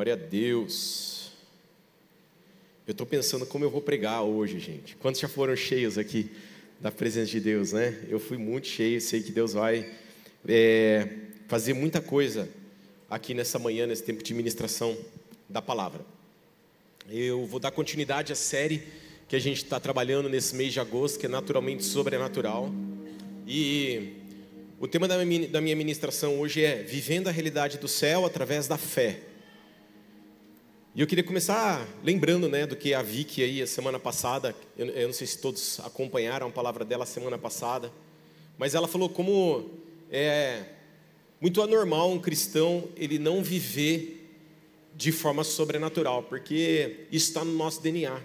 Glória a Deus. Eu estou pensando como eu vou pregar hoje, gente. Quantos já foram cheios aqui da presença de Deus, né? Eu fui muito cheio, sei que Deus vai é, fazer muita coisa aqui nessa manhã, nesse tempo de ministração da palavra. Eu vou dar continuidade à série que a gente está trabalhando nesse mês de agosto, que é naturalmente sobrenatural. E o tema da minha, da minha ministração hoje é Vivendo a Realidade do Céu através da Fé. E eu queria começar lembrando né, do que a Vicky aí, a semana passada, eu, eu não sei se todos acompanharam a palavra dela semana passada, mas ela falou como é muito anormal um cristão ele não viver de forma sobrenatural, porque isso está no nosso DNA.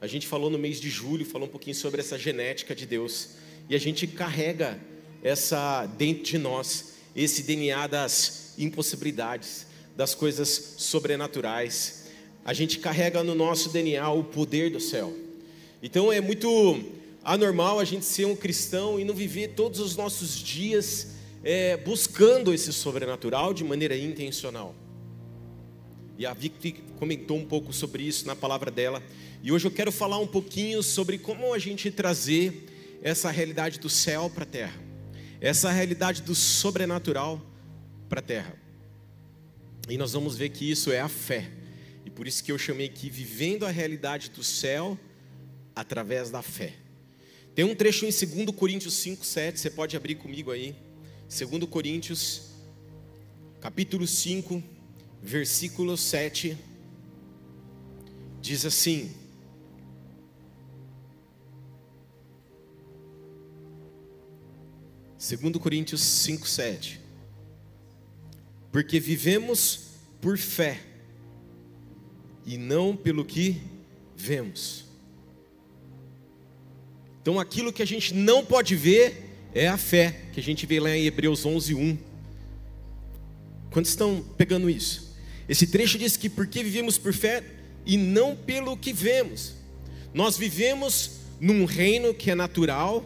A gente falou no mês de julho, falou um pouquinho sobre essa genética de Deus, e a gente carrega essa dentro de nós, esse DNA das impossibilidades das coisas sobrenaturais. A gente carrega no nosso DNA o poder do céu. Então é muito anormal a gente ser um cristão e não viver todos os nossos dias é, buscando esse sobrenatural de maneira intencional. E a Vicky comentou um pouco sobre isso na palavra dela. E hoje eu quero falar um pouquinho sobre como a gente trazer essa realidade do céu para a terra, essa realidade do sobrenatural para a terra. E nós vamos ver que isso é a fé. E por isso que eu chamei aqui vivendo a realidade do céu através da fé. Tem um trecho em 2 Coríntios 5, 7, você pode abrir comigo aí. 2 Coríntios, capítulo 5, versículo 7, diz assim: Segundo Coríntios 5, 7 porque vivemos por fé e não pelo que vemos. Então, aquilo que a gente não pode ver é a fé, que a gente vê lá em Hebreus 11, 1. Quantos estão pegando isso? Esse trecho diz que porque vivemos por fé e não pelo que vemos. Nós vivemos num reino que é natural,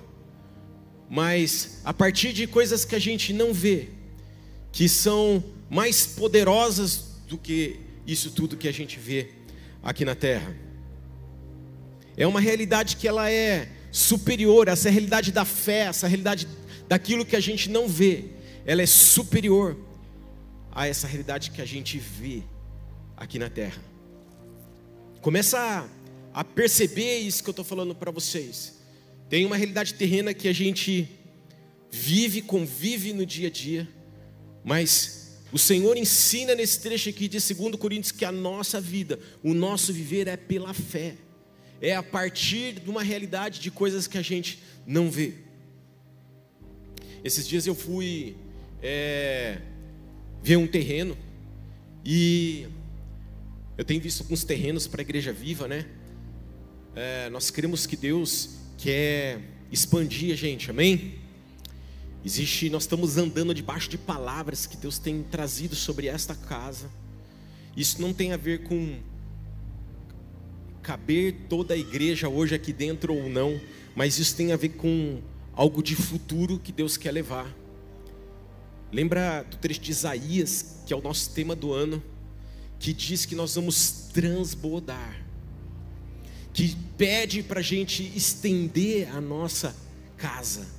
mas a partir de coisas que a gente não vê, que são mais poderosas do que isso tudo que a gente vê aqui na terra. É uma realidade que ela é superior, essa realidade da fé, essa realidade daquilo que a gente não vê, ela é superior a essa realidade que a gente vê aqui na terra. Começa a, a perceber isso que eu estou falando para vocês. Tem uma realidade terrena que a gente vive, convive no dia a dia, mas o Senhor ensina nesse trecho aqui de 2 Coríntios que a nossa vida, o nosso viver é pela fé, é a partir de uma realidade de coisas que a gente não vê. Esses dias eu fui é, ver um terreno e eu tenho visto alguns terrenos para a igreja viva, né? É, nós cremos que Deus quer expandir a gente, amém? Existe, nós estamos andando debaixo de palavras que Deus tem trazido sobre esta casa. Isso não tem a ver com caber toda a igreja hoje aqui dentro ou não, mas isso tem a ver com algo de futuro que Deus quer levar. Lembra do trecho de Isaías, que é o nosso tema do ano, que diz que nós vamos transbordar, que pede para a gente estender a nossa casa.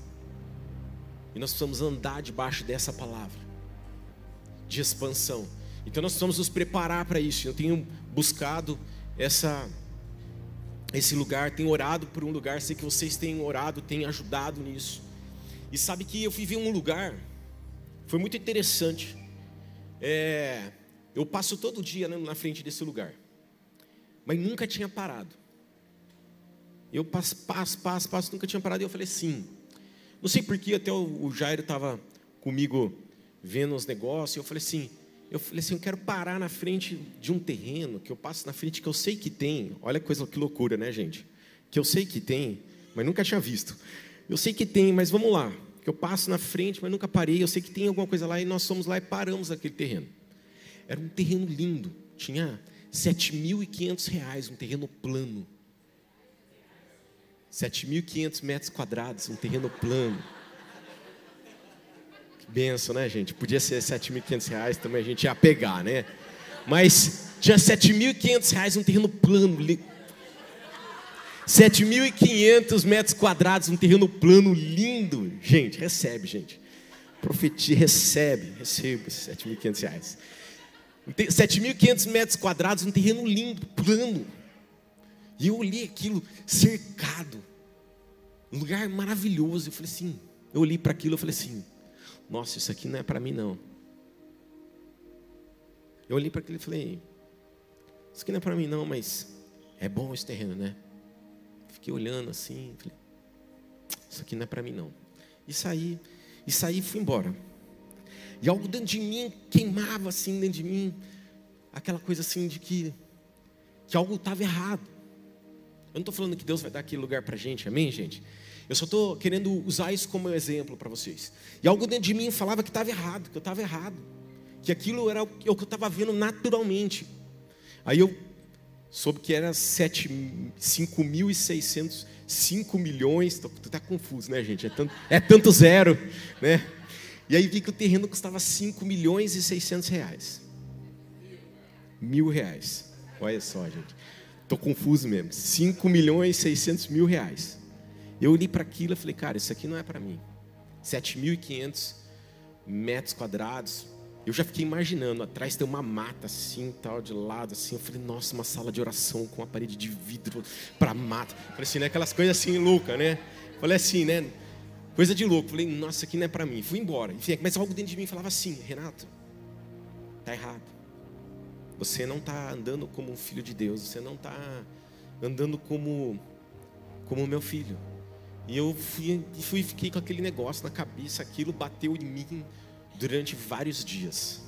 E nós precisamos andar debaixo dessa palavra de expansão. Então nós precisamos nos preparar para isso. Eu tenho buscado essa esse lugar, tenho orado por um lugar, sei que vocês têm orado, têm ajudado nisso. E sabe que eu vivi um lugar, foi muito interessante. É, eu passo todo dia né, na frente desse lugar, mas nunca tinha parado. Eu passo, passo, passo, passo, nunca tinha parado. E eu falei, sim, não sei porquê, até o Jairo estava comigo vendo os negócios, e eu falei assim, eu falei assim, eu quero parar na frente de um terreno, que eu passo na frente, que eu sei que tem, olha coisa, que loucura, né gente? Que eu sei que tem, mas nunca tinha visto. Eu sei que tem, mas vamos lá, que eu passo na frente, mas nunca parei, eu sei que tem alguma coisa lá, e nós fomos lá e paramos naquele terreno. Era um terreno lindo, tinha R$ reais, um terreno plano. 7.500 metros quadrados, um terreno plano. Que benção, né, gente? Podia ser 7.500 reais também, a gente ia pegar, né? Mas tinha 7.500 reais um terreno plano. 7.500 metros quadrados, um terreno plano lindo. Gente, recebe, gente. Profetia, recebe, recebe esses 7.500 reais. 7.500 metros quadrados, um terreno lindo, plano. E eu olhei aquilo cercado, um lugar maravilhoso. Eu falei assim, eu olhei para aquilo e falei assim, nossa, isso aqui não é para mim não. Eu olhei para aquilo e falei, isso aqui não é para mim não, mas é bom esse terreno, né? Fiquei olhando assim, falei, isso aqui não é para mim não. E saí, e saí e fui embora. E algo dentro de mim queimava assim dentro de mim, aquela coisa assim de que, que algo estava errado. Eu não estou falando que Deus vai dar aquele lugar para a gente, amém, gente? Eu só estou querendo usar isso como exemplo para vocês. E algo dentro de mim falava que estava errado, que eu estava errado, que aquilo era o que eu estava vendo naturalmente. Aí eu soube que era 5.600, 5 milhões, estou tá confuso, né, gente? É tanto, é tanto zero, né? E aí vi que o terreno custava 5 milhões e 600 reais. Mil reais. Olha só, gente. Estou confuso mesmo. 5 milhões e 600 mil reais. Eu olhei para aquilo e falei, cara, isso aqui não é para mim. 7.500 metros quadrados. Eu já fiquei imaginando, atrás tem uma mata assim, tal, de lado, assim. Eu falei, nossa, uma sala de oração com uma parede de vidro para mata. Falei assim, né? Aquelas coisas assim loucas, né? Falei assim, né? Coisa de louco. Falei, nossa, aqui não é para mim. Fui embora. Enfim, mas algo dentro de mim falava assim, Renato, tá errado. Você não está andando como um filho de Deus. Você não está andando como como meu filho. E eu fui, fui fiquei com aquele negócio na cabeça. Aquilo bateu em mim durante vários dias.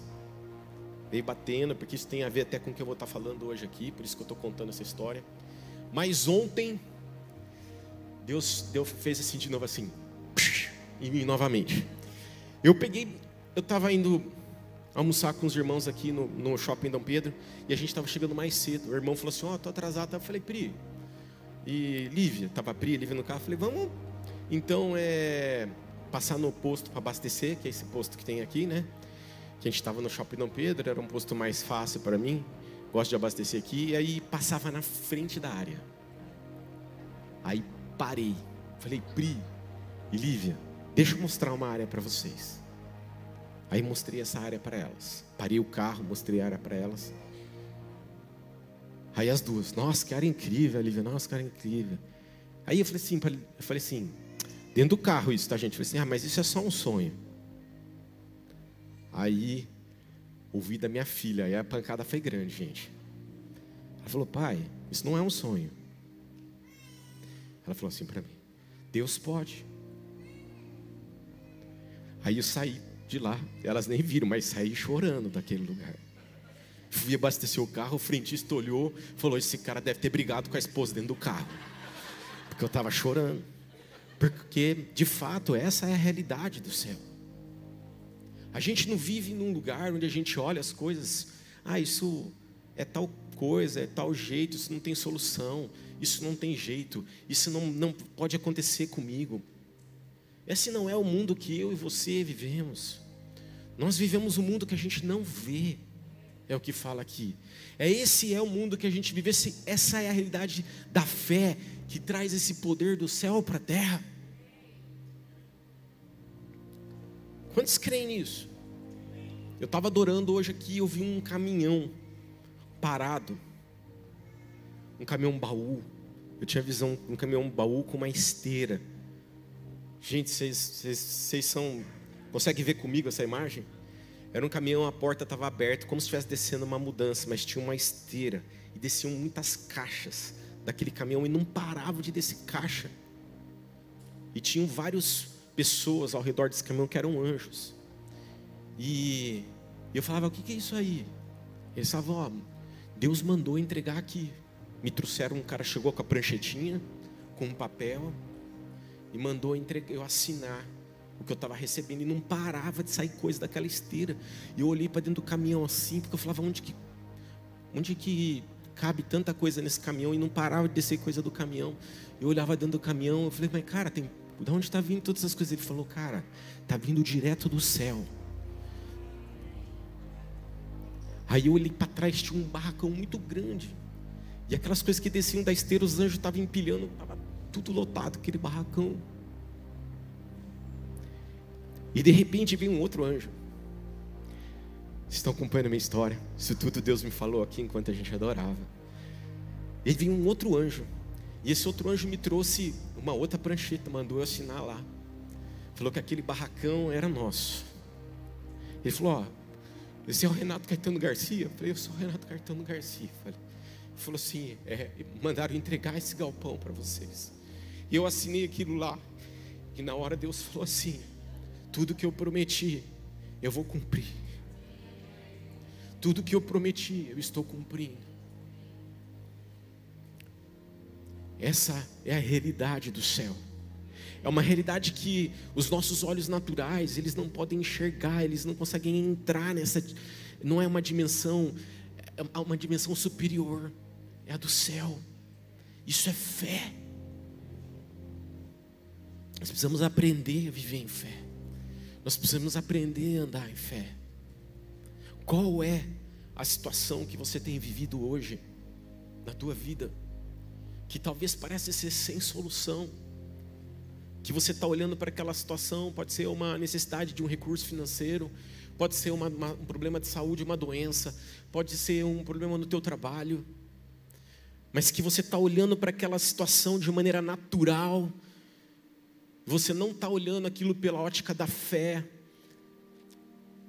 Veio batendo, porque isso tem a ver até com o que eu vou estar falando hoje aqui. Por isso que eu estou contando essa história. Mas ontem Deus, Deus fez assim de novo assim em mim novamente. Eu peguei, eu estava indo almoçar com os irmãos aqui no, no shopping Dom Pedro e a gente estava chegando mais cedo. O irmão falou assim: Ó, oh, tô atrasado. Eu falei, Pri. E Lívia, tava Pri, Lívia no carro. Eu falei, vamos então é passar no posto para abastecer, que é esse posto que tem aqui, né? Que a gente estava no shopping Dom Pedro, era um posto mais fácil para mim. Gosto de abastecer aqui. E aí passava na frente da área. Aí parei. Falei, Pri e Lívia, Deixa eu mostrar uma área para vocês. Aí mostrei essa área para elas. Parei o carro, mostrei a área para elas. Aí as duas, nossa, que área incrível, Lívia, nossa, que área incrível. Aí eu falei assim, eu falei assim, dentro do carro isso, tá gente? Eu falei assim, ah, mas isso é só um sonho. Aí ouvi da minha filha, aí a pancada foi grande, gente. Ela falou, pai, isso não é um sonho. Ela falou assim para mim, Deus pode. Aí eu saí de lá, elas nem viram, mas saí chorando daquele lugar. Fui abastecer o carro, o frentista olhou, falou: Esse cara deve ter brigado com a esposa dentro do carro. Porque eu estava chorando. Porque, de fato, essa é a realidade do céu. A gente não vive num lugar onde a gente olha as coisas, ah, isso é tal coisa, é tal jeito, isso não tem solução, isso não tem jeito, isso não, não pode acontecer comigo. Esse não é o mundo que eu e você vivemos. Nós vivemos um mundo que a gente não vê, é o que fala aqui. É esse é o mundo que a gente vive, esse, essa é a realidade da fé que traz esse poder do céu para a terra. Quantos creem nisso? Eu estava adorando hoje aqui, eu vi um caminhão parado, um caminhão baú. Eu tinha visão um caminhão baú com uma esteira. Gente, vocês são. Consegue ver comigo essa imagem? Era um caminhão, a porta estava aberta, como se estivesse descendo uma mudança, mas tinha uma esteira. E desciam muitas caixas daquele caminhão e não paravam de descer caixa. E tinham várias pessoas ao redor desse caminhão que eram anjos. E eu falava: O que é isso aí? Eles falavam: Ó, Deus mandou entregar aqui. Me trouxeram, um cara chegou com a pranchetinha, com um papel e mandou eu assinar o que eu estava recebendo e não parava de sair coisa daquela esteira. E eu olhei para dentro do caminhão assim, porque eu falava onde que onde que cabe tanta coisa nesse caminhão e não parava de descer coisa do caminhão. Eu olhava dentro do caminhão, eu falei, mas cara, tem, de onde está vindo todas essas coisas? Ele falou, cara, está vindo direto do céu. Aí eu olhei para trás, tinha um barracão muito grande. E aquelas coisas que desciam da esteira, os anjos estavam empilhando, tudo lotado, aquele barracão. E de repente veio um outro anjo. Vocês estão acompanhando a minha história? Isso tudo Deus me falou aqui enquanto a gente adorava. E veio um outro anjo. E esse outro anjo me trouxe uma outra prancheta, mandou eu assinar lá. Falou que aquele barracão era nosso. Ele falou: Ó, esse é o Renato Caetano Garcia. Eu falei: Eu sou o Renato Caetano Garcia. Ele falou assim: é, mandaram entregar esse galpão para vocês. E eu assinei aquilo lá. E na hora Deus falou assim: Tudo que eu prometi, eu vou cumprir. Tudo que eu prometi, eu estou cumprindo. Essa é a realidade do céu. É uma realidade que os nossos olhos naturais, eles não podem enxergar, eles não conseguem entrar nessa não é uma dimensão é uma dimensão superior, é a do céu. Isso é fé. Nós precisamos aprender a viver em fé. Nós precisamos aprender a andar em fé. Qual é a situação que você tem vivido hoje na tua vida? que talvez parece ser sem solução, que você está olhando para aquela situação, pode ser uma necessidade de um recurso financeiro, pode ser uma, uma, um problema de saúde, uma doença, pode ser um problema no teu trabalho, mas que você está olhando para aquela situação de maneira natural, você não está olhando aquilo pela ótica da fé,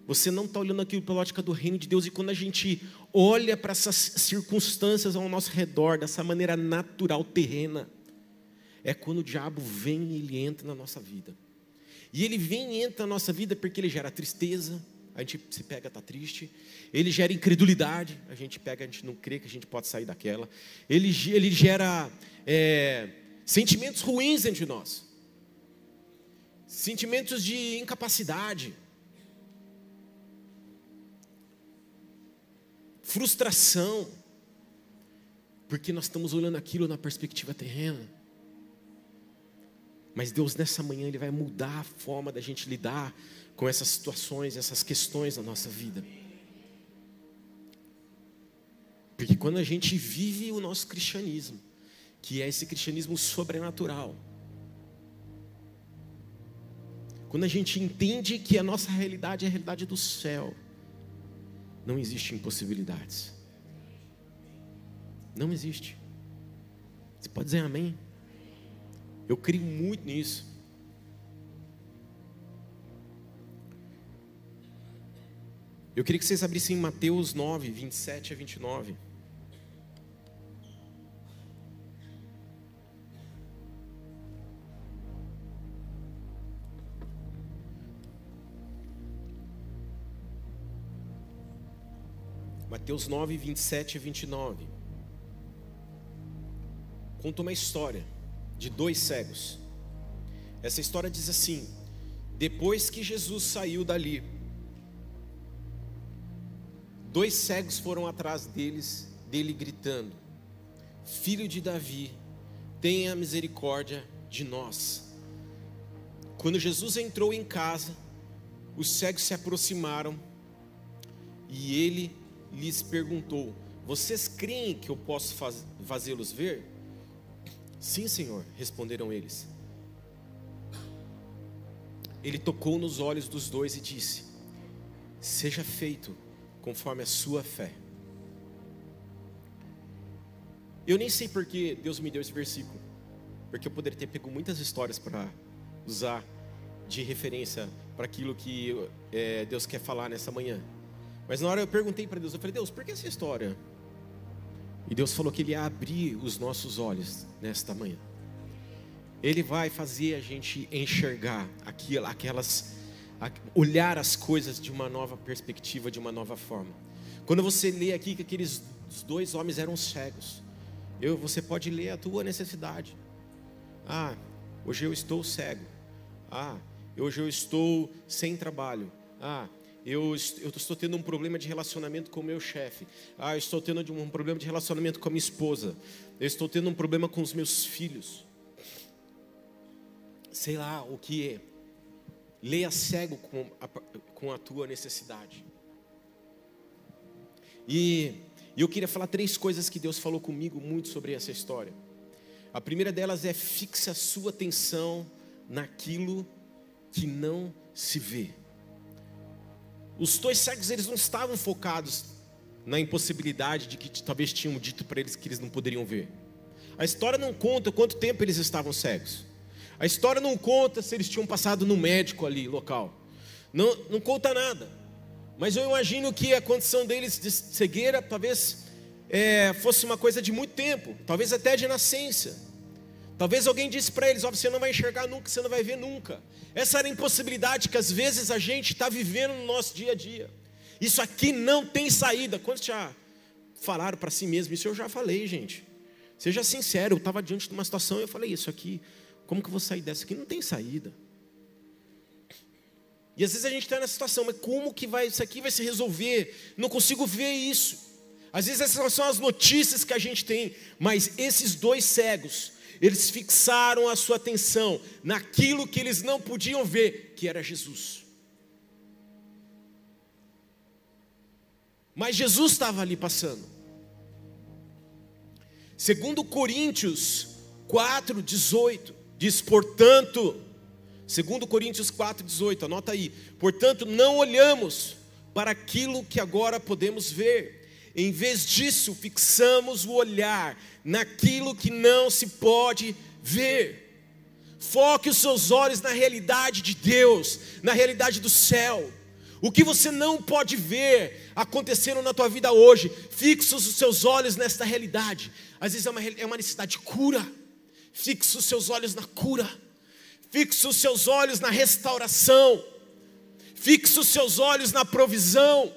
você não está olhando aquilo pela ótica do reino de Deus. E quando a gente olha para essas circunstâncias ao nosso redor, dessa maneira natural, terrena, é quando o diabo vem e ele entra na nossa vida. E ele vem e entra na nossa vida porque ele gera tristeza, a gente se pega, está triste. Ele gera incredulidade, a gente pega, a gente não crê que a gente pode sair daquela. Ele, ele gera é, sentimentos ruins dentro de nós, sentimentos de incapacidade. frustração, porque nós estamos olhando aquilo na perspectiva terrena. Mas Deus nessa manhã ele vai mudar a forma da gente lidar com essas situações, essas questões na nossa vida. Porque quando a gente vive o nosso cristianismo, que é esse cristianismo sobrenatural, quando a gente entende que a nossa realidade é a realidade do céu, não existe impossibilidades. Não existe. Você pode dizer amém? Eu creio muito nisso. Eu queria que vocês abrissem Mateus 9, 27 a 29. Mateus 9, 27 e 29. Conta uma história de dois cegos. Essa história diz assim: Depois que Jesus saiu dali, dois cegos foram atrás deles, dele gritando: Filho de Davi, tenha misericórdia de nós. Quando Jesus entrou em casa, os cegos se aproximaram e ele lhes perguntou: Vocês creem que eu posso fazê-los ver? Sim, Senhor, responderam eles. Ele tocou nos olhos dos dois e disse: Seja feito conforme a sua fé. Eu nem sei porque Deus me deu esse versículo, porque eu poderia ter pego muitas histórias para usar de referência para aquilo que é, Deus quer falar nessa manhã. Mas na hora eu perguntei para Deus, eu falei, Deus, por que essa história? E Deus falou que Ele ia abrir os nossos olhos nesta manhã. Ele vai fazer a gente enxergar aquelas, olhar as coisas de uma nova perspectiva, de uma nova forma. Quando você lê aqui que aqueles dois homens eram cegos, eu, você pode ler a tua necessidade. Ah, hoje eu estou cego. Ah, hoje eu estou sem trabalho. Ah, eu, eu estou tendo um problema de relacionamento com o meu chefe. Ah, eu estou tendo um problema de relacionamento com a minha esposa. Eu estou tendo um problema com os meus filhos. Sei lá o que é. Leia cego com a, com a tua necessidade. E, e eu queria falar três coisas que Deus falou comigo muito sobre essa história. A primeira delas é fixe a sua atenção naquilo que não se vê. Os dois cegos eles não estavam focados na impossibilidade de que talvez tinham dito para eles que eles não poderiam ver. A história não conta quanto tempo eles estavam cegos. A história não conta se eles tinham passado no médico ali, local. Não, não conta nada. Mas eu imagino que a condição deles de cegueira talvez é, fosse uma coisa de muito tempo, talvez até de nascença. Talvez alguém disse para eles: oh, você não vai enxergar nunca, você não vai ver nunca. Essa era a impossibilidade que às vezes a gente está vivendo no nosso dia a dia. Isso aqui não tem saída. Quantos já falaram para si mesmo? Isso eu já falei, gente. Seja sincero, eu estava diante de uma situação e eu falei: Isso aqui, como que eu vou sair dessa aqui? Não tem saída. E às vezes a gente está nessa situação, mas como que vai, isso aqui vai se resolver? Não consigo ver isso. Às vezes essas são as notícias que a gente tem, mas esses dois cegos, eles fixaram a sua atenção naquilo que eles não podiam ver, que era Jesus. Mas Jesus estava ali passando. Segundo Coríntios 4:18 diz: "Portanto, segundo Coríntios 4:18, anota aí. Portanto, não olhamos para aquilo que agora podemos ver. Em vez disso, fixamos o olhar naquilo que não se pode ver. Foque os seus olhos na realidade de Deus, na realidade do céu. O que você não pode ver acontecendo na tua vida hoje, fixa os seus olhos nesta realidade. Às vezes é uma, é uma necessidade de cura. Fixa os seus olhos na cura. Fixa os seus olhos na restauração. Fixa os seus olhos na provisão.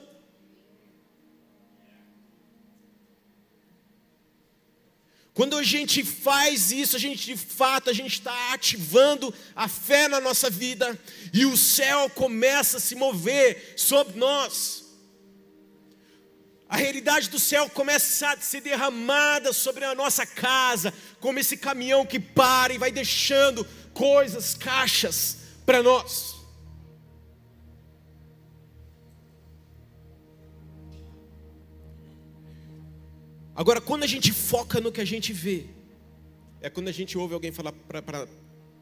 Quando a gente faz isso, a gente de fato, a gente está ativando a fé na nossa vida e o céu começa a se mover sobre nós. A realidade do céu começa a ser derramada sobre a nossa casa, como esse caminhão que para e vai deixando coisas, caixas para nós. Agora, quando a gente foca no que a gente vê, é quando a gente ouve alguém falar para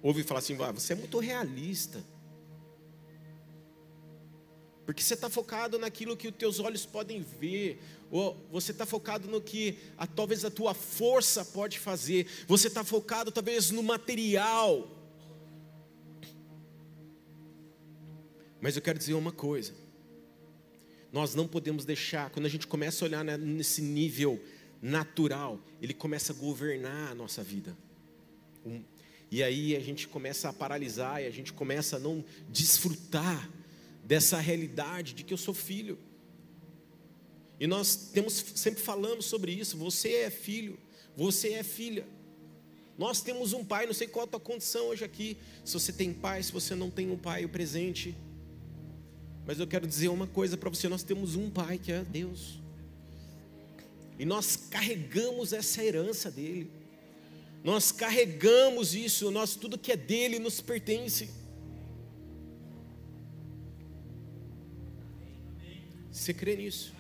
ouve falar assim, ah, você é muito realista. Porque você está focado naquilo que os teus olhos podem ver, ou você está focado no que a, talvez a tua força pode fazer, você está focado talvez no material. Mas eu quero dizer uma coisa: nós não podemos deixar, quando a gente começa a olhar nesse nível natural, ele começa a governar a nossa vida. Um, e aí a gente começa a paralisar e a gente começa a não desfrutar dessa realidade de que eu sou filho. E nós temos sempre falamos sobre isso. Você é filho, você é filha. Nós temos um pai, não sei qual a tua condição hoje aqui. Se você tem pai, se você não tem um pai, o presente. Mas eu quero dizer uma coisa para você: nós temos um pai que é Deus. E nós carregamos essa herança dele. Nós carregamos isso, nós tudo que é dele nos pertence. Você crê nisso?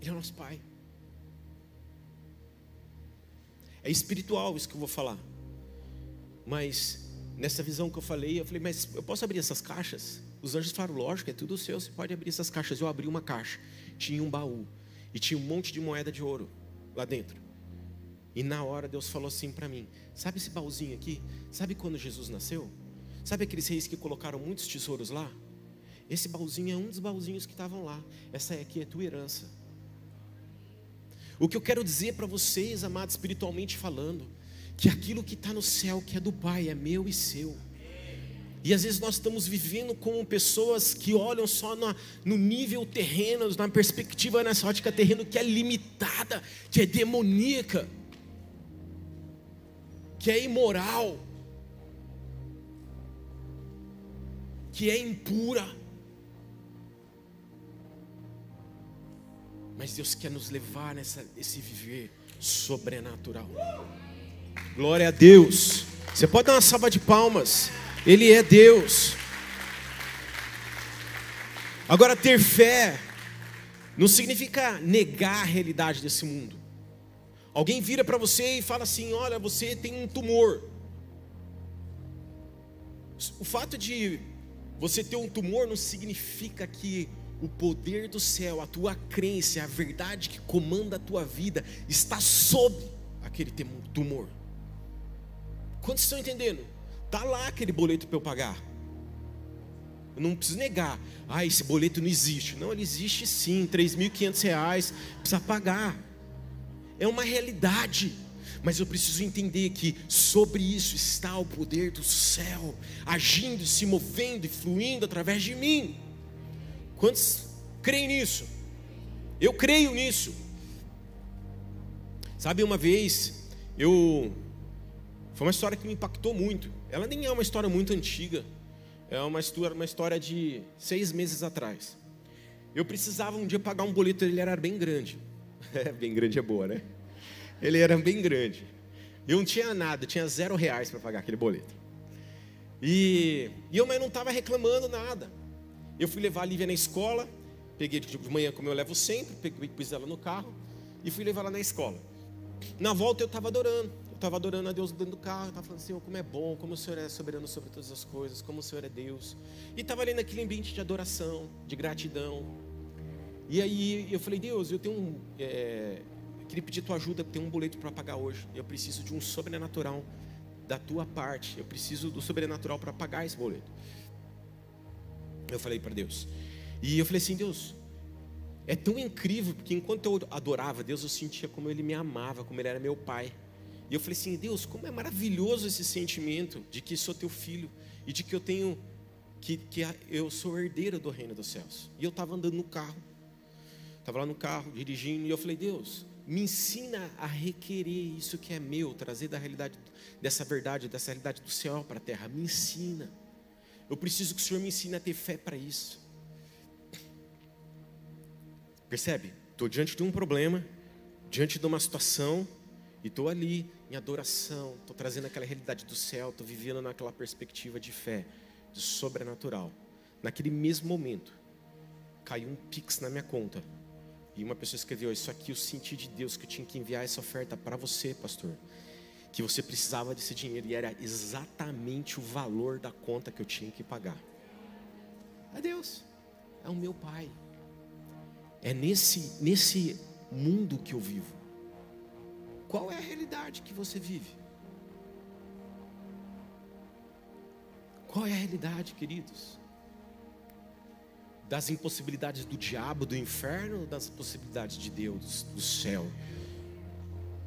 Ele é nosso Pai. É espiritual isso que eu vou falar. Mas nessa visão que eu falei, eu falei, mas eu posso abrir essas caixas? Os anjos falaram: lógico, é tudo seu, você pode abrir essas caixas. Eu abri uma caixa, tinha um baú, e tinha um monte de moeda de ouro lá dentro. E na hora Deus falou assim para mim: Sabe esse baúzinho aqui? Sabe quando Jesus nasceu? Sabe aqueles reis que colocaram muitos tesouros lá? Esse baúzinho é um dos baúzinhos que estavam lá. Essa aqui é tua herança. O que eu quero dizer para vocês, amados, espiritualmente falando, que aquilo que está no céu, que é do Pai, é meu e seu. E às vezes nós estamos vivendo como pessoas que olham só no, nível terreno, na perspectiva nessa ótica terreno que é limitada, que é demoníaca, que é imoral, que é impura. Mas Deus quer nos levar nessa esse viver sobrenatural. Glória a Deus. Você pode dar uma salva de palmas. Ele é Deus. Agora, ter fé não significa negar a realidade desse mundo. Alguém vira para você e fala assim: Olha, você tem um tumor. O fato de você ter um tumor não significa que o poder do céu, a tua crença, a verdade que comanda a tua vida está sob aquele tumor. Quantos estão entendendo? Tá lá aquele boleto para eu pagar. Eu não preciso negar. Ah, esse boleto não existe. Não, ele existe sim. R$ 3.500 precisa pagar. É uma realidade. Mas eu preciso entender que sobre isso está o poder do céu, agindo, se movendo e fluindo através de mim. Quantos creem nisso? Eu creio nisso. Sabe, uma vez, eu. Foi uma história que me impactou muito. Ela nem é uma história muito antiga. É uma história, uma história de seis meses atrás. Eu precisava um dia pagar um boleto, ele era bem grande. É, bem grande é boa, né? Ele era bem grande. Eu não tinha nada, tinha zero reais para pagar aquele boleto. E, e eu mas não estava reclamando nada. Eu fui levar a Lívia na escola, peguei de manhã como eu levo sempre, peguei, pus ela no carro e fui levar ela na escola. Na volta eu estava adorando, estava adorando a Deus dentro do carro, estava falando, Senhor, como é bom, como o Senhor é soberano sobre todas as coisas, como o Senhor é Deus. E estava ali naquele ambiente de adoração, de gratidão. E aí eu falei, Deus, eu tenho um. É, eu queria pedir tua ajuda, tem um boleto para pagar hoje. Eu preciso de um sobrenatural da tua parte. Eu preciso do sobrenatural para pagar esse boleto. Eu falei para Deus. E eu falei assim, Deus, é tão incrível, porque enquanto eu adorava Deus, eu sentia como Ele me amava, como Ele era meu Pai. E eu falei assim, Deus, como é maravilhoso esse sentimento de que sou teu filho e de que eu tenho, que, que eu sou herdeiro do reino dos céus. E eu estava andando no carro, estava lá no carro, dirigindo, e eu falei, Deus, me ensina a requerer isso que é meu, trazer da realidade, dessa verdade, dessa realidade do céu para a terra. Me ensina. Eu preciso que o Senhor me ensine a ter fé para isso. Percebe? Estou diante de um problema, diante de uma situação, e estou ali em adoração, estou trazendo aquela realidade do céu, estou vivendo naquela perspectiva de fé, de sobrenatural. Naquele mesmo momento, caiu um pix na minha conta. E uma pessoa escreveu: Isso aqui eu senti de Deus que eu tinha que enviar essa oferta para você, pastor que você precisava desse dinheiro e era exatamente o valor da conta que eu tinha que pagar. É Deus, é o meu Pai. É nesse, nesse mundo que eu vivo. Qual é a realidade que você vive? Qual é a realidade, queridos? Das impossibilidades do diabo, do inferno, ou das possibilidades de Deus, do céu?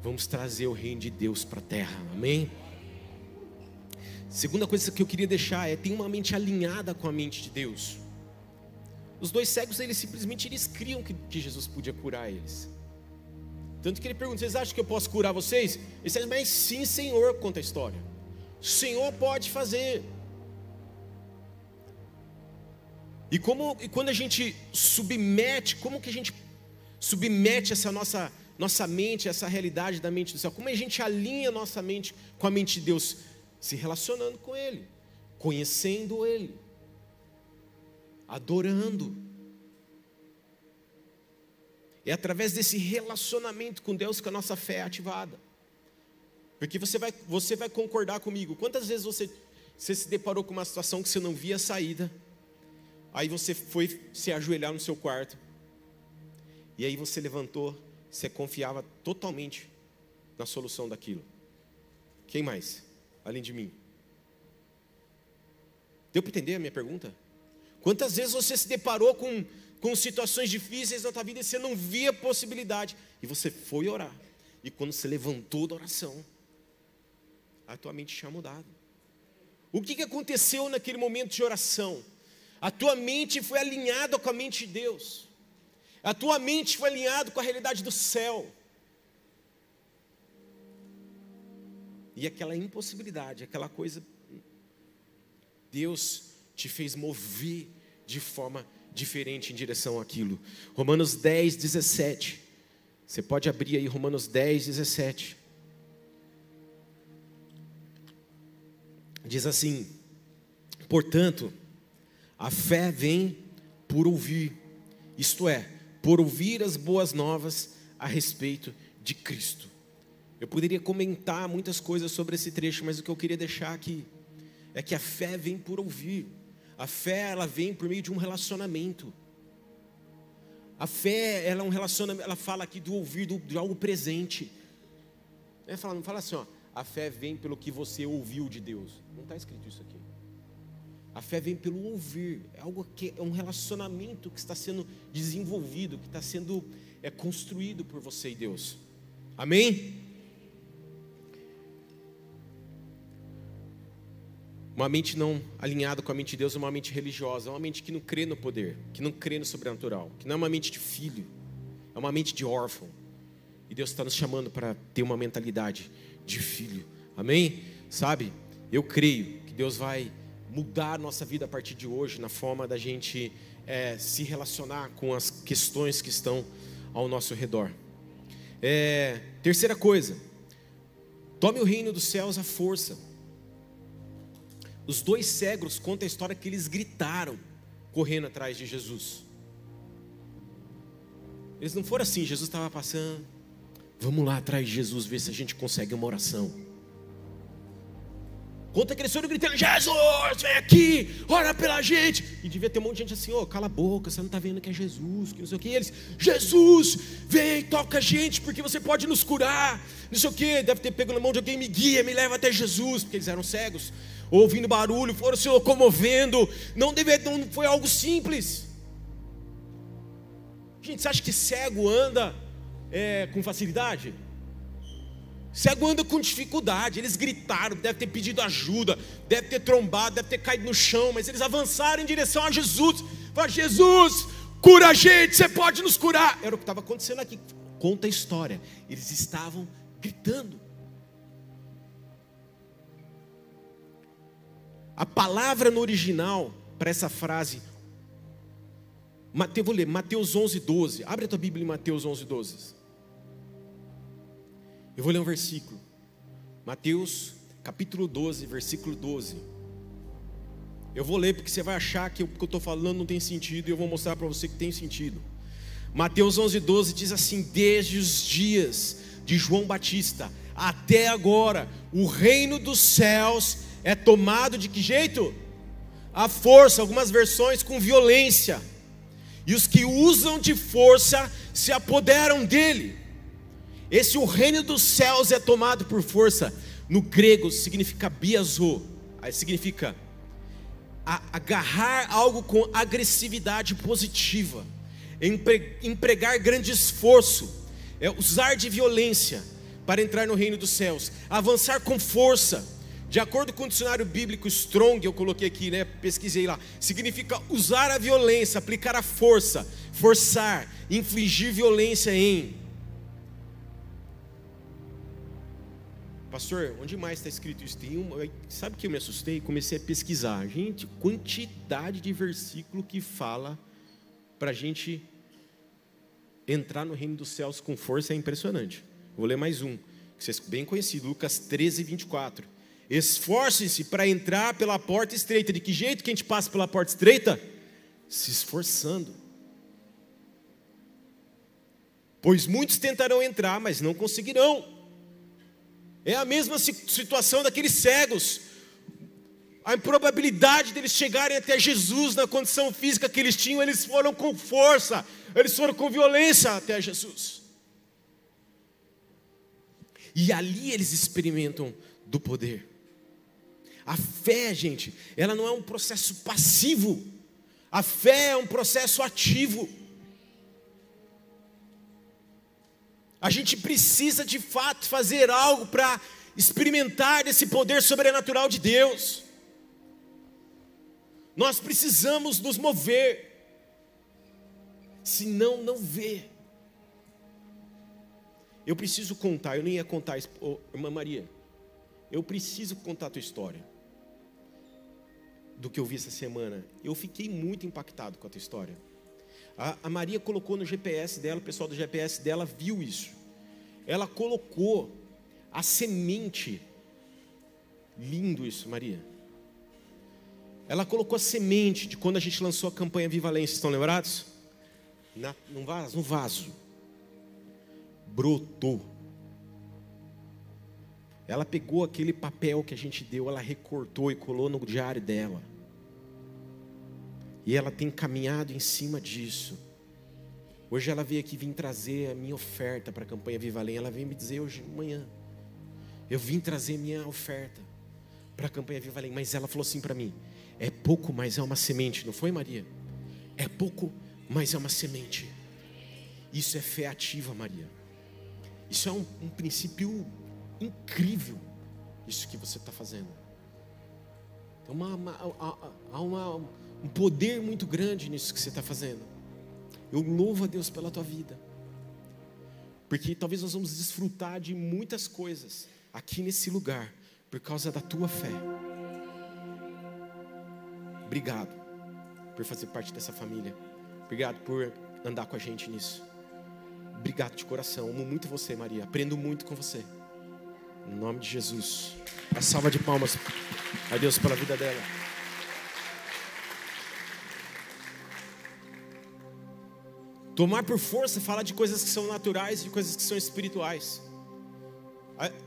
Vamos trazer o reino de Deus para a terra, amém? Segunda coisa que eu queria deixar é ter uma mente alinhada com a mente de Deus. Os dois cegos, eles simplesmente eles criam que, que Jesus podia curar eles. Tanto que ele pergunta: vocês acham que eu posso curar vocês? Eles dizem, mas sim, Senhor, conta a história. Senhor pode fazer. E como e quando a gente submete, como que a gente submete essa nossa nossa mente, essa realidade da mente do céu. Como a gente alinha nossa mente com a mente de Deus? Se relacionando com Ele, conhecendo Ele, adorando. É através desse relacionamento com Deus que a nossa fé é ativada. Porque você vai, você vai concordar comigo. Quantas vezes você, você se deparou com uma situação que você não via saída? Aí você foi se ajoelhar no seu quarto. E aí você levantou você confiava totalmente na solução daquilo. Quem mais? Além de mim. Deu para entender a minha pergunta? Quantas vezes você se deparou com, com situações difíceis na tua vida e você não via possibilidade, e você foi orar, e quando você levantou da oração, a tua mente tinha mudado. O que, que aconteceu naquele momento de oração? A tua mente foi alinhada com a mente de Deus. A tua mente foi alinhada com a realidade do céu. E aquela impossibilidade, aquela coisa, Deus te fez mover de forma em direção àquilo. Romanos 10, 17. Você pode abrir aí Romanos 10, 17. Diz assim: Portanto, a fé vem por ouvir, isto é, por ouvir as boas novas a respeito de Cristo. Eu poderia comentar muitas coisas sobre esse trecho, mas o que eu queria deixar aqui é que a fé vem por ouvir. A fé ela vem por meio de um relacionamento. A fé ela é um relacionamento, ela fala aqui do ouvir do, de algo presente. É, fala, não fala assim, ó, a fé vem pelo que você ouviu de Deus. Não está escrito isso aqui. A fé vem pelo ouvir. É algo que é um relacionamento que está sendo desenvolvido, que está sendo é, construído por você e Deus. Amém? Uma mente não alinhada com a mente de Deus uma mente religiosa, uma mente que não crê no poder, que não crê no sobrenatural, que não é uma mente de filho, é uma mente de órfão. E Deus está nos chamando para ter uma mentalidade de filho. Amém? Sabe? Eu creio que Deus vai mudar a nossa vida a partir de hoje na forma da gente é, se relacionar com as questões que estão ao nosso redor. É, terceira coisa, tome o reino dos céus à força. Os dois cegos contam a história que eles gritaram correndo atrás de Jesus. Eles não foram assim, Jesus estava passando. Vamos lá atrás de Jesus ver se a gente consegue uma oração. Conta aquele senhor gritando: Jesus, vem aqui, ora pela gente. E devia ter um monte de gente assim: ô, oh, cala a boca, você não está vendo que é Jesus, que não sei o que. Eles: Jesus, vem, toca a gente, porque você pode nos curar. Não sei o que. Deve ter pego na mão de alguém, me guia, me leva até Jesus, porque eles eram cegos ouvindo barulho, foram se locomovendo. Não, deve, não foi algo simples. Gente, você acha que cego anda é, com facilidade? Cego anda com dificuldade. Eles gritaram, deve ter pedido ajuda, deve ter trombado, deve ter caído no chão, mas eles avançaram em direção a Jesus. Falaram: Jesus, cura a gente, você pode nos curar. Era o que estava acontecendo aqui. Conta a história. Eles estavam gritando. A palavra no original para essa frase, Mateus, vou ler, Mateus 11, 12. Abre a tua Bíblia em Mateus 11, 12. Eu vou ler um versículo. Mateus, capítulo 12, versículo 12. Eu vou ler porque você vai achar que o que eu estou falando não tem sentido e eu vou mostrar para você que tem sentido. Mateus 11, 12 diz assim: Desde os dias de João Batista até agora, o reino dos céus é tomado de que jeito? A força, algumas versões com violência. E os que usam de força se apoderam dele. Esse o reino dos céus é tomado por força. No grego significa biazo, aí significa agarrar algo com agressividade positiva, empregar grande esforço, é usar de violência para entrar no reino dos céus, avançar com força de acordo com o dicionário bíblico Strong, eu coloquei aqui, né? Pesquisei lá. Significa usar a violência, aplicar a força, forçar, infligir violência em. Pastor, onde mais está escrito isso? Tem uma, sabe que eu me assustei? Comecei a pesquisar. Gente, quantidade de versículo que fala para a gente entrar no reino dos céus com força é impressionante. Vou ler mais um, que vocês bem conhecido, Lucas 13, 24. Esforcem-se para entrar pela porta estreita. De que jeito que a gente passa pela porta estreita? Se esforçando. Pois muitos tentarão entrar, mas não conseguirão. É a mesma situação daqueles cegos. A improbabilidade deles chegarem até Jesus na condição física que eles tinham, eles foram com força, eles foram com violência até Jesus. E ali eles experimentam do poder. A fé, gente, ela não é um processo passivo. A fé é um processo ativo. A gente precisa de fato fazer algo para experimentar esse poder sobrenatural de Deus. Nós precisamos nos mover, senão não vê. Eu preciso contar, eu nem ia contar, oh, irmã Maria, eu preciso contar a tua história do que eu vi essa semana. Eu fiquei muito impactado com a tua história. A, a Maria colocou no GPS dela, o pessoal do GPS dela viu isso. Ela colocou a semente. Lindo isso, Maria. ela colocou a semente de quando a gente lançou a campanha Viva Valência, estão lembrados? Na, no vaso, no vaso. Brotou. Ela pegou aquele papel que a gente deu, ela recortou e colou no diário dela. E ela tem caminhado em cima disso. Hoje ela veio aqui vir trazer a minha oferta para a campanha Viva Além. Ela veio me dizer hoje manhã. Eu vim trazer minha oferta para a campanha Viva Além. Mas ela falou assim para mim: é pouco, mas é uma semente, não foi, Maria? É pouco, mas é uma semente. Isso é fé ativa, Maria. Isso é um, um princípio incrível, isso que você está fazendo. Então, uma, uma, há uma, um poder muito grande nisso que você está fazendo. Eu louvo a Deus pela tua vida, porque talvez nós vamos desfrutar de muitas coisas aqui nesse lugar por causa da tua fé. Obrigado por fazer parte dessa família. Obrigado por andar com a gente nisso. Obrigado de coração. Amo muito você, Maria. Aprendo muito com você. Em nome de Jesus. A salva de palmas a Deus pela vida dela. Tomar por força fala de coisas que são naturais e de coisas que são espirituais.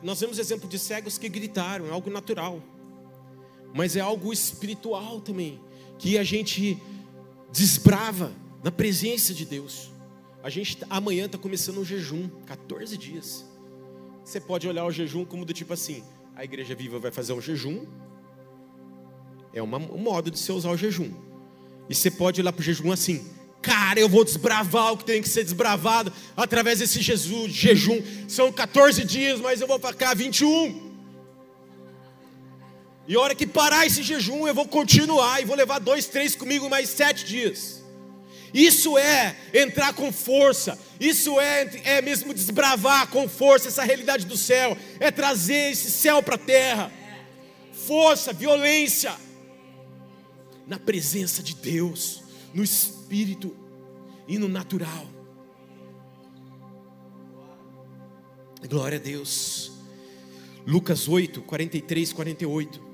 Nós vemos exemplo de cegos que gritaram, é algo natural mas é algo espiritual também, que a gente desbrava na presença de Deus. A gente amanhã está começando um jejum, 14 dias. Você pode olhar o jejum como do tipo assim: a igreja viva vai fazer um jejum, é uma, um modo de se usar o jejum. E você pode olhar para o jejum assim: cara, eu vou desbravar o que tem que ser desbravado através desse Jesus, jejum. São 14 dias, mas eu vou para cá 21. E a hora que parar esse jejum, eu vou continuar e vou levar dois, três comigo mais sete dias. Isso é entrar com força, isso é, é mesmo desbravar com força essa realidade do céu, é trazer esse céu para a terra. Força, violência, na presença de Deus, no espírito e no natural. Glória a Deus. Lucas 8, 43, 48.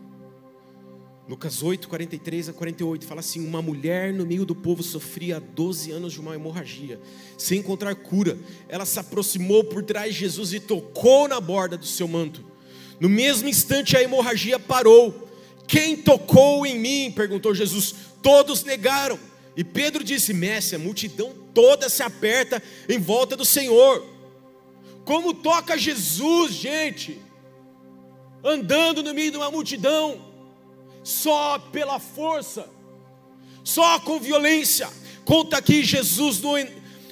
Lucas 8, 43 a 48 fala assim: Uma mulher no meio do povo sofria há 12 anos de uma hemorragia, sem encontrar cura. Ela se aproximou por trás de Jesus e tocou na borda do seu manto. No mesmo instante a hemorragia parou. Quem tocou em mim? perguntou Jesus. Todos negaram. E Pedro disse: Mestre, a multidão toda se aperta em volta do Senhor. Como toca Jesus, gente? Andando no meio de uma multidão só pela força, só com violência. Conta aqui Jesus, no,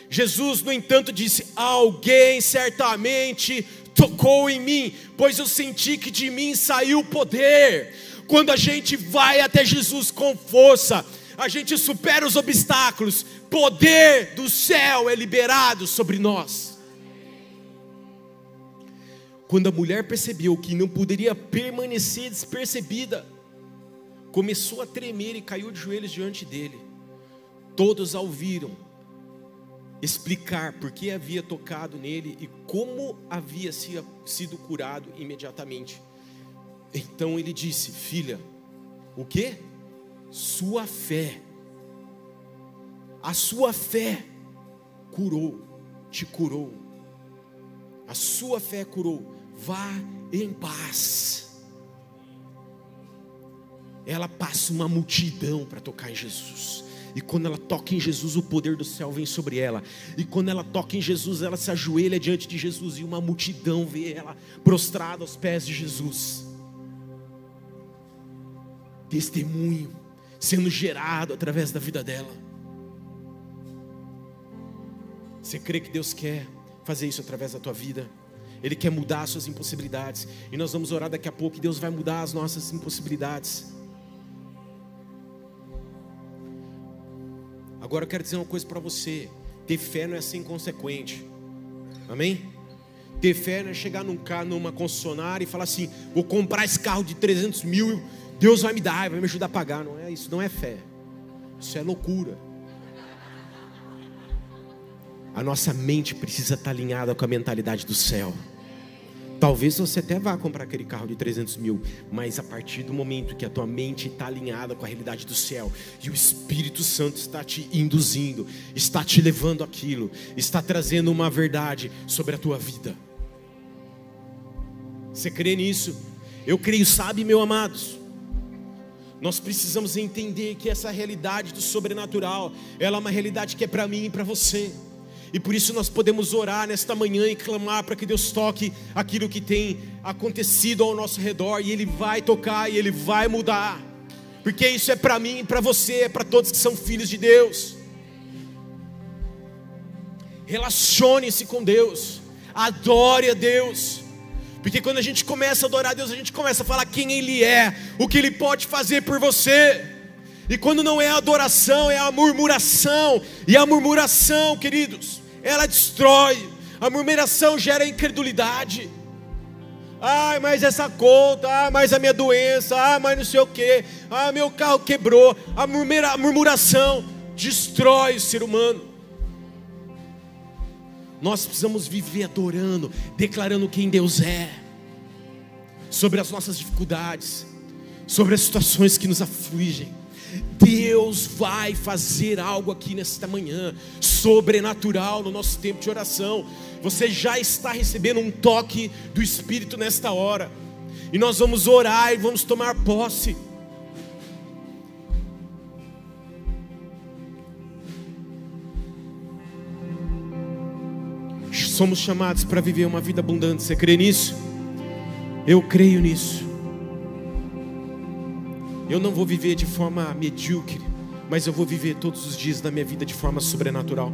Jesus, no entanto, disse: Alguém certamente tocou em mim, pois eu senti que de mim saiu poder. Quando a gente vai até Jesus com força, a gente supera os obstáculos, poder do céu é liberado sobre nós. Quando a mulher percebeu que não poderia permanecer despercebida, começou a tremer e caiu de joelhos diante dele. Todos a ouviram explicar por que havia tocado nele e como havia sido curado imediatamente. Então ele disse: Filha, o que? Sua fé, a sua fé curou, te curou, a sua fé curou, vá em paz ela passa uma multidão para tocar em Jesus. E quando ela toca em Jesus, o poder do céu vem sobre ela. E quando ela toca em Jesus, ela se ajoelha diante de Jesus e uma multidão vê ela prostrada aos pés de Jesus. Testemunho sendo gerado através da vida dela. Você crê que Deus quer fazer isso através da tua vida? Ele quer mudar as suas impossibilidades. E nós vamos orar daqui a pouco e Deus vai mudar as nossas impossibilidades. Agora eu quero dizer uma coisa para você: ter fé não é ser inconsequente, amém? Ter fé não é chegar num carro, numa concessionária e falar assim: vou comprar esse carro de 300 mil, Deus vai me dar, vai me ajudar a pagar. Não é isso, não é fé, isso é loucura. A nossa mente precisa estar alinhada com a mentalidade do céu. Talvez você até vá comprar aquele carro de 300 mil, mas a partir do momento que a tua mente está alinhada com a realidade do céu e o Espírito Santo está te induzindo, está te levando aquilo, está trazendo uma verdade sobre a tua vida. Você crê nisso? Eu creio, sabe, meu amados? Nós precisamos entender que essa realidade do sobrenatural, ela é uma realidade que é para mim e para você. E por isso nós podemos orar nesta manhã e clamar para que Deus toque aquilo que tem acontecido ao nosso redor e Ele vai tocar e Ele vai mudar, porque isso é para mim para você, é para todos que são filhos de Deus. Relacione-se com Deus, adore a Deus, porque quando a gente começa a adorar a Deus, a gente começa a falar quem Ele é, o que Ele pode fazer por você. E quando não é adoração, é a murmuração. E a murmuração, queridos, ela destrói. A murmuração gera incredulidade. Ai, mas essa conta, ah, mas a minha doença, ah, mas não sei o que, ah, meu carro quebrou. A, murmura, a murmuração destrói o ser humano. Nós precisamos viver adorando, declarando quem Deus é, sobre as nossas dificuldades, sobre as situações que nos afligem. Deus vai fazer algo aqui nesta manhã, sobrenatural no nosso tempo de oração. Você já está recebendo um toque do Espírito nesta hora, e nós vamos orar e vamos tomar posse. Somos chamados para viver uma vida abundante. Você crê nisso? Eu creio nisso. Eu não vou viver de forma medíocre, mas eu vou viver todos os dias da minha vida de forma sobrenatural.